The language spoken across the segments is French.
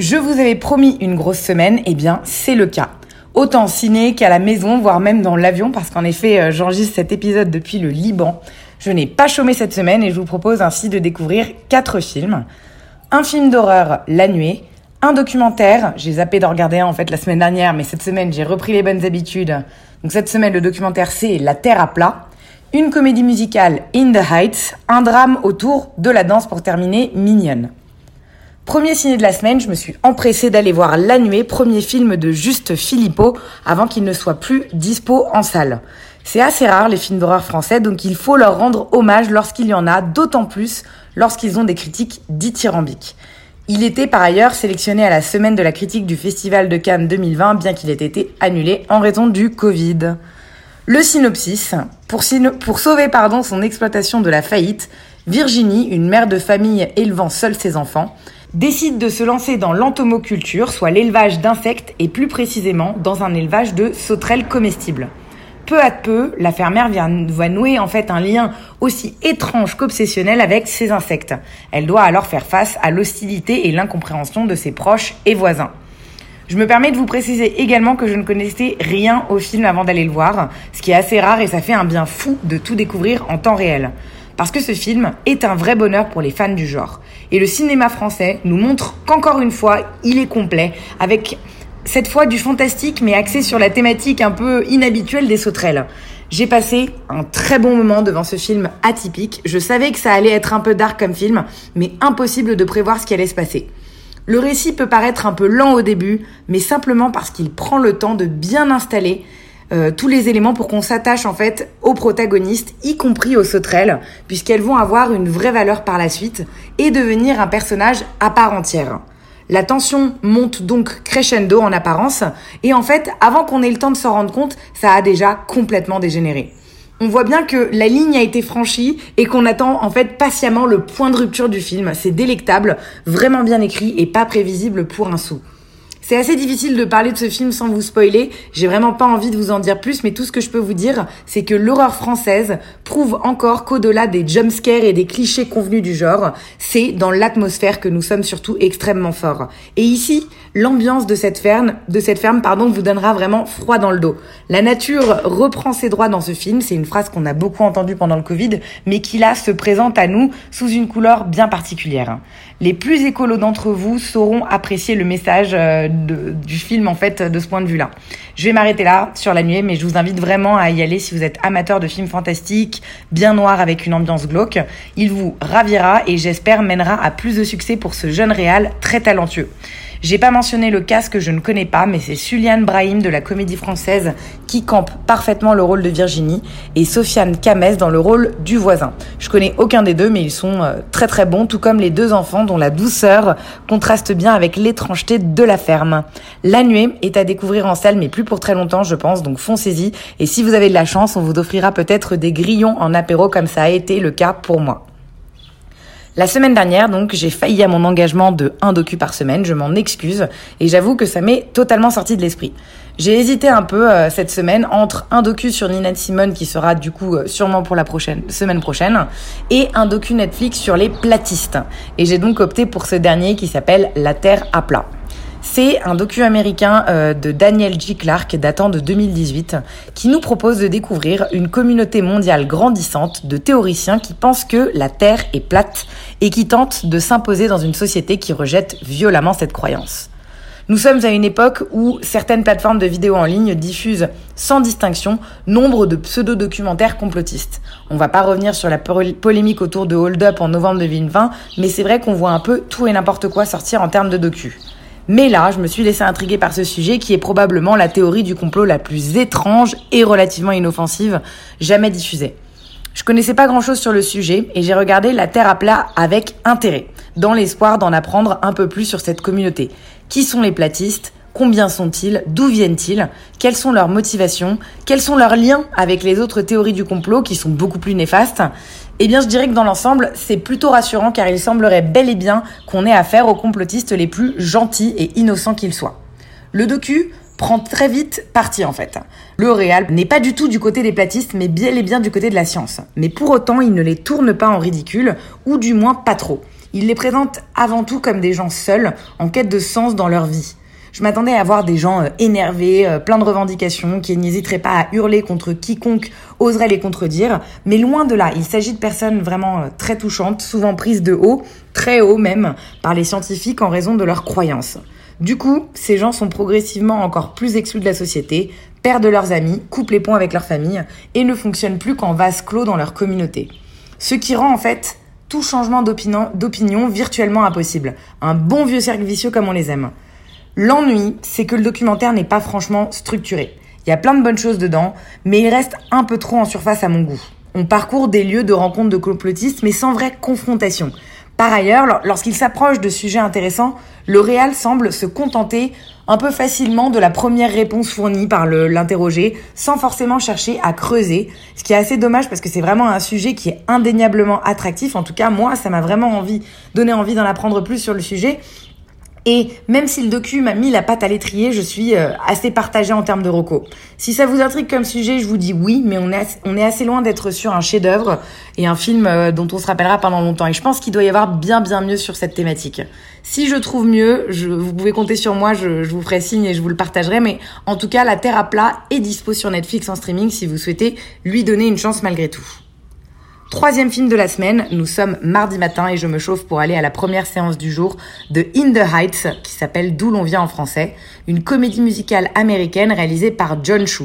Je vous avais promis une grosse semaine, et bien c'est le cas. Autant ciné qu'à la maison, voire même dans l'avion, parce qu'en effet, euh, j'enregistre cet épisode depuis le Liban. Je n'ai pas chômé cette semaine et je vous propose ainsi de découvrir quatre films. Un film d'horreur, La Nuée, un documentaire, j'ai zappé d'en regarder un en fait la semaine dernière, mais cette semaine j'ai repris les bonnes habitudes. Donc cette semaine le documentaire c'est La Terre à plat, une comédie musicale In the Heights, un drame autour de la danse pour terminer Mignonne. Premier ciné de la semaine, je me suis empressée d'aller voir La Nuée, premier film de Juste Philippot, avant qu'il ne soit plus dispo en salle. C'est assez rare les films d'horreur français, donc il faut leur rendre hommage lorsqu'il y en a, d'autant plus lorsqu'ils ont des critiques dithyrambiques. Il était par ailleurs sélectionné à la semaine de la critique du Festival de Cannes 2020, bien qu'il ait été annulé en raison du Covid. Le synopsis, pour, pour sauver pardon, son exploitation de la faillite, Virginie, une mère de famille élevant seule ses enfants, décide de se lancer dans l'entomoculture, soit l'élevage d'insectes et plus précisément dans un élevage de sauterelles comestibles. Peu à peu, la fermière va nouer en fait un lien aussi étrange qu'obsessionnel avec ces insectes. Elle doit alors faire face à l'hostilité et l'incompréhension de ses proches et voisins. Je me permets de vous préciser également que je ne connaissais rien au film avant d'aller le voir, ce qui est assez rare et ça fait un bien fou de tout découvrir en temps réel. Parce que ce film est un vrai bonheur pour les fans du genre. Et le cinéma français nous montre qu'encore une fois, il est complet, avec cette fois du fantastique mais axé sur la thématique un peu inhabituelle des sauterelles. J'ai passé un très bon moment devant ce film atypique. Je savais que ça allait être un peu dark comme film, mais impossible de prévoir ce qui allait se passer. Le récit peut paraître un peu lent au début, mais simplement parce qu'il prend le temps de bien installer euh, tous les éléments pour qu'on s'attache en fait aux protagonistes, y compris aux sauterelles, puisqu'elles vont avoir une vraie valeur par la suite et devenir un personnage à part entière. La tension monte donc crescendo en apparence, et en fait, avant qu'on ait le temps de s'en rendre compte, ça a déjà complètement dégénéré. On voit bien que la ligne a été franchie et qu'on attend en fait patiemment le point de rupture du film. C'est délectable, vraiment bien écrit et pas prévisible pour un sou. C'est assez difficile de parler de ce film sans vous spoiler. J'ai vraiment pas envie de vous en dire plus, mais tout ce que je peux vous dire, c'est que l'horreur française prouve encore qu'au-delà des jumpscares et des clichés convenus du genre, c'est dans l'atmosphère que nous sommes surtout extrêmement forts. Et ici, l'ambiance de cette ferme, de cette ferme, pardon, vous donnera vraiment froid dans le dos. La nature reprend ses droits dans ce film. C'est une phrase qu'on a beaucoup entendue pendant le Covid, mais qui là se présente à nous sous une couleur bien particulière. Les plus écolos d'entre vous sauront apprécier le message euh, du film en fait de ce point de vue-là. Je vais m'arrêter là sur la nuée, mais je vous invite vraiment à y aller si vous êtes amateur de films fantastiques, bien noirs avec une ambiance glauque. Il vous ravira et j'espère mènera à plus de succès pour ce jeune réal très talentueux. J'ai pas mentionné le cast que je ne connais pas, mais c'est Suliane Brahim de la comédie française qui campe parfaitement le rôle de Virginie et Sofiane Kamès dans le rôle du voisin. Je connais aucun des deux, mais ils sont euh, très très bons, tout comme les deux enfants dont la douceur contraste bien avec l'étrangeté de la ferme. La nuée est à découvrir en salle, mais plus pour très longtemps, je pense, donc foncez-y. Et si vous avez de la chance, on vous offrira peut-être des grillons en apéro comme ça a été le cas pour moi. La semaine dernière, donc, j'ai failli à mon engagement de un docu par semaine. Je m'en excuse et j'avoue que ça m'est totalement sorti de l'esprit. J'ai hésité un peu euh, cette semaine entre un docu sur Nina Simone qui sera du coup euh, sûrement pour la prochaine semaine prochaine et un docu Netflix sur les platistes. Et j'ai donc opté pour ce dernier qui s'appelle La Terre à plat. C'est un docu américain euh, de Daniel G. Clark datant de 2018 qui nous propose de découvrir une communauté mondiale grandissante de théoriciens qui pensent que la Terre est plate et qui tentent de s'imposer dans une société qui rejette violemment cette croyance. Nous sommes à une époque où certaines plateformes de vidéos en ligne diffusent sans distinction nombre de pseudo-documentaires complotistes. On va pas revenir sur la pol- polémique autour de Hold Up en novembre 2020, mais c'est vrai qu'on voit un peu tout et n'importe quoi sortir en termes de docu. Mais là, je me suis laissé intriguer par ce sujet qui est probablement la théorie du complot la plus étrange et relativement inoffensive jamais diffusée. Je connaissais pas grand chose sur le sujet et j'ai regardé La Terre à plat avec intérêt. dans l'espoir d'en apprendre un peu plus sur cette communauté. Qui sont les platistes? Combien sont-ils? D'où viennent-ils? Quelles sont leurs motivations? Quels sont leurs liens avec les autres théories du complot qui sont beaucoup plus néfastes? Eh bien, je dirais que dans l'ensemble, c'est plutôt rassurant car il semblerait bel et bien qu'on ait affaire aux complotistes les plus gentils et innocents qu'ils soient. Le docu prend très vite parti en fait. Le réal n'est pas du tout du côté des platistes, mais bien et bien du côté de la science. Mais pour autant, il ne les tourne pas en ridicule, ou du moins pas trop. Il les présente avant tout comme des gens seuls, en quête de sens dans leur vie. Je m'attendais à voir des gens euh, énervés, euh, pleins de revendications, qui n'hésiteraient pas à hurler contre quiconque oserait les contredire, mais loin de là, il s'agit de personnes vraiment euh, très touchantes, souvent prises de haut, très haut même, par les scientifiques en raison de leurs croyances. Du coup, ces gens sont progressivement encore plus exclus de la société, perdent leurs amis, coupent les ponts avec leur famille et ne fonctionnent plus qu'en vase clos dans leur communauté. Ce qui rend en fait tout changement d'opinion virtuellement impossible. Un bon vieux cercle vicieux comme on les aime. L'ennui, c'est que le documentaire n'est pas franchement structuré. Il y a plein de bonnes choses dedans, mais il reste un peu trop en surface à mon goût. On parcourt des lieux de rencontres de complotistes, mais sans vraie confrontation. Par ailleurs, lorsqu'il s'approche de sujets intéressants, le réal semble se contenter un peu facilement de la première réponse fournie par l'interrogé, sans forcément chercher à creuser, ce qui est assez dommage parce que c'est vraiment un sujet qui est indéniablement attractif. En tout cas, moi, ça m'a vraiment donné envie d'en apprendre plus sur le sujet. Et même si le docu m'a mis la patte à l'étrier, je suis euh, assez partagée en termes de roco. Si ça vous intrigue comme sujet, je vous dis oui, mais on est assez, on est assez loin d'être sur un chef-d'œuvre et un film euh, dont on se rappellera pendant longtemps. Et je pense qu'il doit y avoir bien bien mieux sur cette thématique. Si je trouve mieux, je, vous pouvez compter sur moi, je, je vous ferai signe et je vous le partagerai. Mais en tout cas, La Terre à plat est dispo sur Netflix en streaming si vous souhaitez lui donner une chance malgré tout. Troisième film de la semaine, nous sommes mardi matin et je me chauffe pour aller à la première séance du jour de In the Heights qui s'appelle D'où l'on vient en français, une comédie musicale américaine réalisée par John Chu.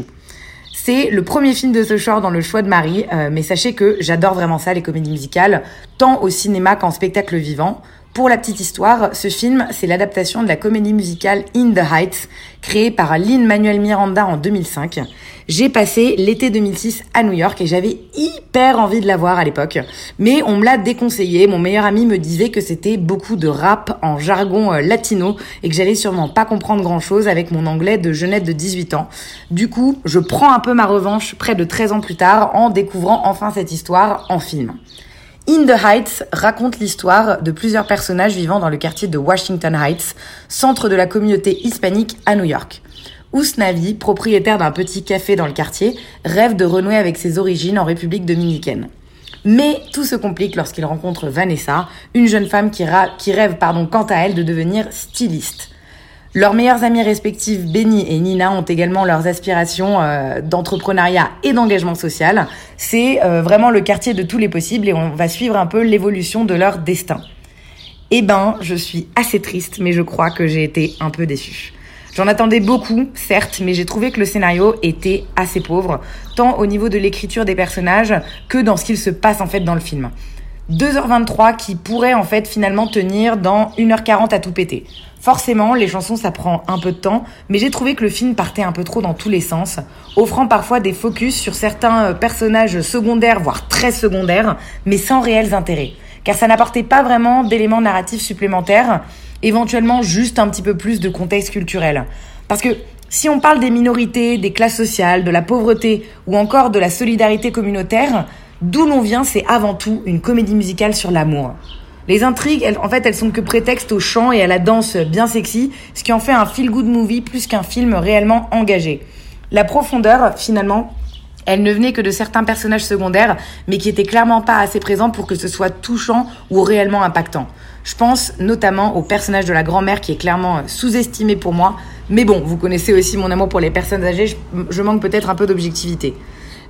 C'est le premier film de ce genre dans le choix de Marie, euh, mais sachez que j'adore vraiment ça, les comédies musicales, tant au cinéma qu'en spectacle vivant. Pour la petite histoire, ce film, c'est l'adaptation de la comédie musicale In the Heights, créée par Lin-Manuel Miranda en 2005. J'ai passé l'été 2006 à New York et j'avais hyper envie de la voir à l'époque. Mais on me l'a déconseillé. Mon meilleur ami me disait que c'était beaucoup de rap en jargon euh, latino et que j'allais sûrement pas comprendre grand chose avec mon anglais de jeunette de 18 ans. Du coup, je prends un peu ma revanche près de 13 ans plus tard en découvrant enfin cette histoire en film. In the Heights raconte l'histoire de plusieurs personnages vivant dans le quartier de Washington Heights, centre de la communauté hispanique à New York. Ousnavi, propriétaire d'un petit café dans le quartier, rêve de renouer avec ses origines en République dominicaine. Mais tout se complique lorsqu'il rencontre Vanessa, une jeune femme qui, rêve pardon, quant à elle de devenir styliste. Leurs meilleures amies respectives, Benny et Nina, ont également leurs aspirations euh, d'entrepreneuriat et d'engagement social. C'est euh, vraiment le quartier de tous les possibles et on va suivre un peu l'évolution de leur destin. Eh ben, je suis assez triste, mais je crois que j'ai été un peu déçue. J'en attendais beaucoup, certes, mais j'ai trouvé que le scénario était assez pauvre, tant au niveau de l'écriture des personnages que dans ce qu'il se passe en fait dans le film. 2h23 qui pourrait en fait finalement tenir dans 1h40 à tout péter. Forcément, les chansons, ça prend un peu de temps, mais j'ai trouvé que le film partait un peu trop dans tous les sens, offrant parfois des focus sur certains euh, personnages secondaires, voire très secondaires, mais sans réels intérêts. Car ça n'apportait pas vraiment d'éléments narratifs supplémentaires, éventuellement juste un petit peu plus de contexte culturel. Parce que si on parle des minorités, des classes sociales, de la pauvreté ou encore de la solidarité communautaire, d'où l'on vient, c'est avant tout une comédie musicale sur l'amour. Les intrigues, en fait, elles sont que prétexte au chant et à la danse bien sexy, ce qui en fait un feel-good movie plus qu'un film réellement engagé. La profondeur, finalement, elle ne venait que de certains personnages secondaires, mais qui étaient clairement pas assez présents pour que ce soit touchant ou réellement impactant. Je pense notamment au personnage de la grand-mère qui est clairement sous-estimé pour moi, mais bon, vous connaissez aussi mon amour pour les personnes âgées, je manque peut-être un peu d'objectivité.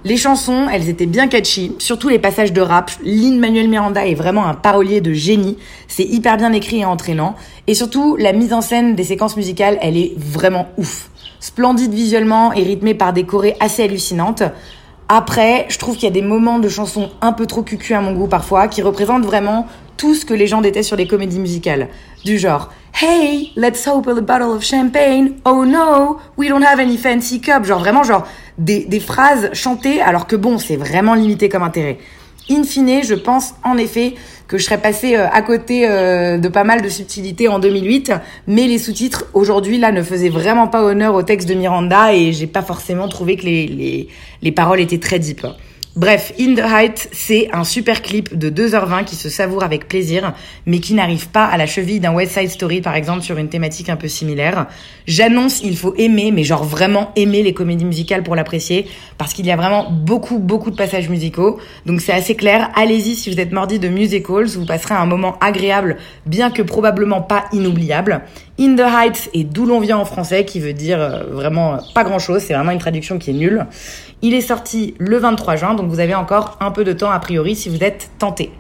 Les chansons, elles étaient bien catchy, surtout les passages de rap. Lin Manuel Miranda est vraiment un parolier de génie. C'est hyper bien écrit et entraînant. Et surtout, la mise en scène des séquences musicales, elle est vraiment ouf. Splendide visuellement et rythmée par des chorés assez hallucinantes. Après, je trouve qu'il y a des moments de chansons un peu trop cucu à mon goût parfois, qui représentent vraiment tout ce que les gens détestent sur les comédies musicales. Du genre, Hey, let's open a bottle of champagne. Oh no, we don't have any fancy cup. Genre vraiment, genre des, des phrases chantées alors que bon, c'est vraiment limité comme intérêt. In fine, je pense en effet que je serais passée euh, à côté euh, de pas mal de subtilités en 2008, mais les sous-titres aujourd'hui là ne faisaient vraiment pas honneur au texte de Miranda et j'ai pas forcément trouvé que les, les, les paroles étaient très deep. Bref, In the Height, c'est un super clip de 2h20 qui se savoure avec plaisir, mais qui n'arrive pas à la cheville d'un West Side Story, par exemple, sur une thématique un peu similaire. J'annonce, il faut aimer, mais genre vraiment aimer les comédies musicales pour l'apprécier, parce qu'il y a vraiment beaucoup, beaucoup de passages musicaux. Donc c'est assez clair. Allez-y si vous êtes mordi de musicals, vous passerez un moment agréable, bien que probablement pas inoubliable. In the Heights et d'où l'on vient en français, qui veut dire euh, vraiment pas grand chose, c'est vraiment une traduction qui est nulle. Il est sorti le 23 juin, donc vous avez encore un peu de temps a priori si vous êtes tenté.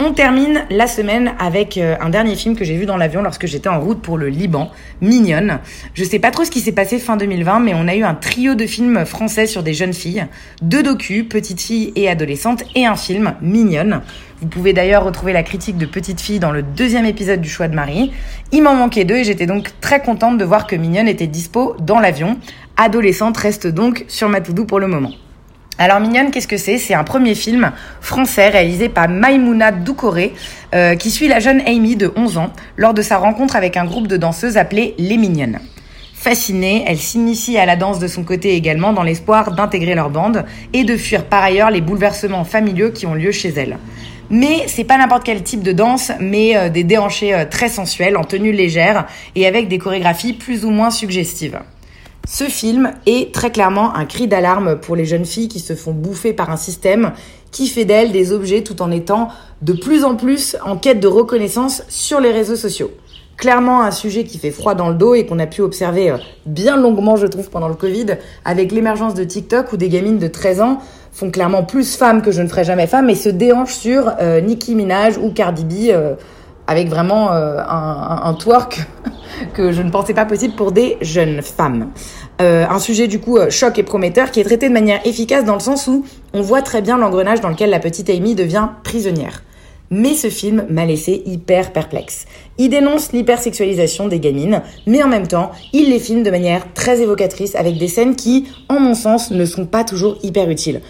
On termine la semaine avec euh, un dernier film que j'ai vu dans l'avion lorsque j'étais en route pour le Liban, Mignonne. Je sais pas trop ce qui s'est passé fin 2020, mais on a eu un trio de films français sur des jeunes filles, deux docus, Petite fille et adolescente, et un film, Mignonne. Vous pouvez d'ailleurs retrouver la critique de Petite fille dans le deuxième épisode du choix de Marie. Il m'en manquait deux et j'étais donc très contente de voir que Mignonne était dispo dans l'avion. Adolescente reste donc sur ma to pour le moment. Alors Mignonne, qu'est-ce que c'est? C'est un premier film français réalisé par Maimouna Doucouré euh, qui suit la jeune Amy de 11 ans lors de sa rencontre avec un groupe de danseuses appelé Les Mignonnes. Fascinée, elle s'initie à la danse de son côté également dans l'espoir d'intégrer leur bande et de fuir par ailleurs les bouleversements familiaux qui ont lieu chez elle. Mais c'est pas n'importe quel type de danse, mais euh, des déhanchés euh, très sensuels, en tenue légère et avec des chorégraphies plus ou moins suggestives. Ce film est très clairement un cri d'alarme pour les jeunes filles qui se font bouffer par un système qui fait d'elles des objets tout en étant de plus en plus en quête de reconnaissance sur les réseaux sociaux. Clairement un sujet qui fait froid dans le dos et qu'on a pu observer euh, bien longuement, je trouve, pendant le Covid, avec l'émergence de TikTok où des gamines de 13 ans font clairement plus femmes que je ne ferai jamais femme et se déhanchent sur euh, Nicki Minaj ou Cardi B euh, avec vraiment un, un, un twerk que je ne pensais pas possible pour des jeunes femmes. Euh, un sujet du coup euh, choc et prometteur qui est traité de manière efficace dans le sens où on voit très bien l'engrenage dans lequel la petite Amy devient prisonnière. Mais ce film m'a laissé hyper perplexe. Il dénonce l'hypersexualisation des gamines, mais en même temps, il les filme de manière très évocatrice avec des scènes qui, en mon sens, ne sont pas toujours hyper utiles.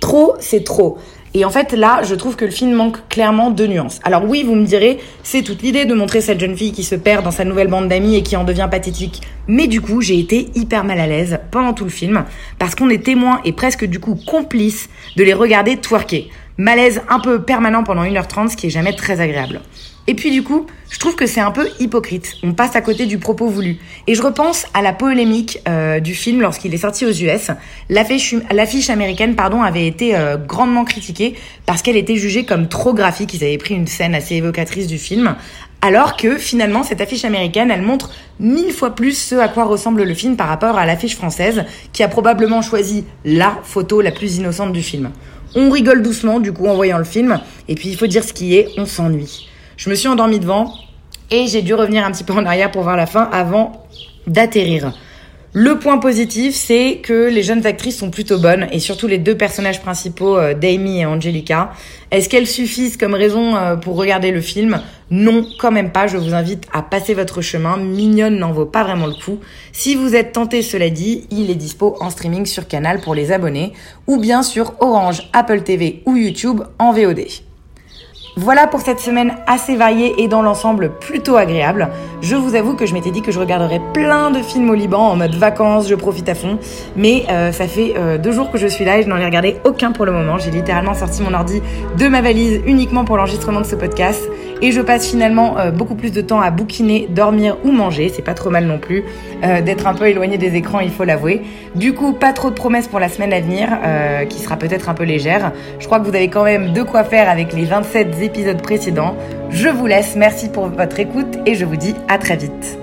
Trop, c'est trop. Et en fait, là, je trouve que le film manque clairement de nuances. Alors oui, vous me direz, c'est toute l'idée de montrer cette jeune fille qui se perd dans sa nouvelle bande d'amis et qui en devient pathétique. Mais du coup, j'ai été hyper mal à l'aise pendant tout le film, parce qu'on est témoin et presque du coup complice de les regarder twerker. Malaise un peu permanent pendant 1h30, ce qui est jamais très agréable. Et puis du coup, je trouve que c'est un peu hypocrite. On passe à côté du propos voulu. Et je repense à la polémique euh, du film lorsqu'il est sorti aux US. L'affiche américaine, pardon, avait été euh, grandement critiquée parce qu'elle était jugée comme trop graphique. Ils avaient pris une scène assez évocatrice du film. Alors que finalement, cette affiche américaine, elle montre mille fois plus ce à quoi ressemble le film par rapport à l'affiche française, qui a probablement choisi la photo la plus innocente du film. On rigole doucement, du coup, en voyant le film. Et puis, il faut dire ce qui est, on s'ennuie. Je me suis endormie devant et j'ai dû revenir un petit peu en arrière pour voir la fin avant d'atterrir. Le point positif, c'est que les jeunes actrices sont plutôt bonnes et surtout les deux personnages principaux, euh, Damie et Angelica. Est-ce qu'elles suffisent comme raison euh, pour regarder le film? Non, quand même pas. Je vous invite à passer votre chemin. Mignonne n'en vaut pas vraiment le coup. Si vous êtes tenté, cela dit, il est dispo en streaming sur Canal pour les abonnés ou bien sur Orange, Apple TV ou YouTube en VOD. Voilà pour cette semaine assez variée et dans l'ensemble plutôt agréable. Je vous avoue que je m'étais dit que je regarderais plein de films au Liban en mode vacances, je profite à fond. Mais euh, ça fait euh, deux jours que je suis là et je n'en ai regardé aucun pour le moment. J'ai littéralement sorti mon ordi de ma valise uniquement pour l'enregistrement de ce podcast. Et je passe finalement euh, beaucoup plus de temps à bouquiner, dormir ou manger. C'est pas trop mal non plus d'être un peu éloigné des écrans, il faut l'avouer. Du coup, pas trop de promesses pour la semaine à venir, qui sera peut-être un peu légère. Je crois que vous avez quand même de quoi faire avec les 27 épisodes précédents. Je vous laisse, merci pour votre écoute et je vous dis à très vite.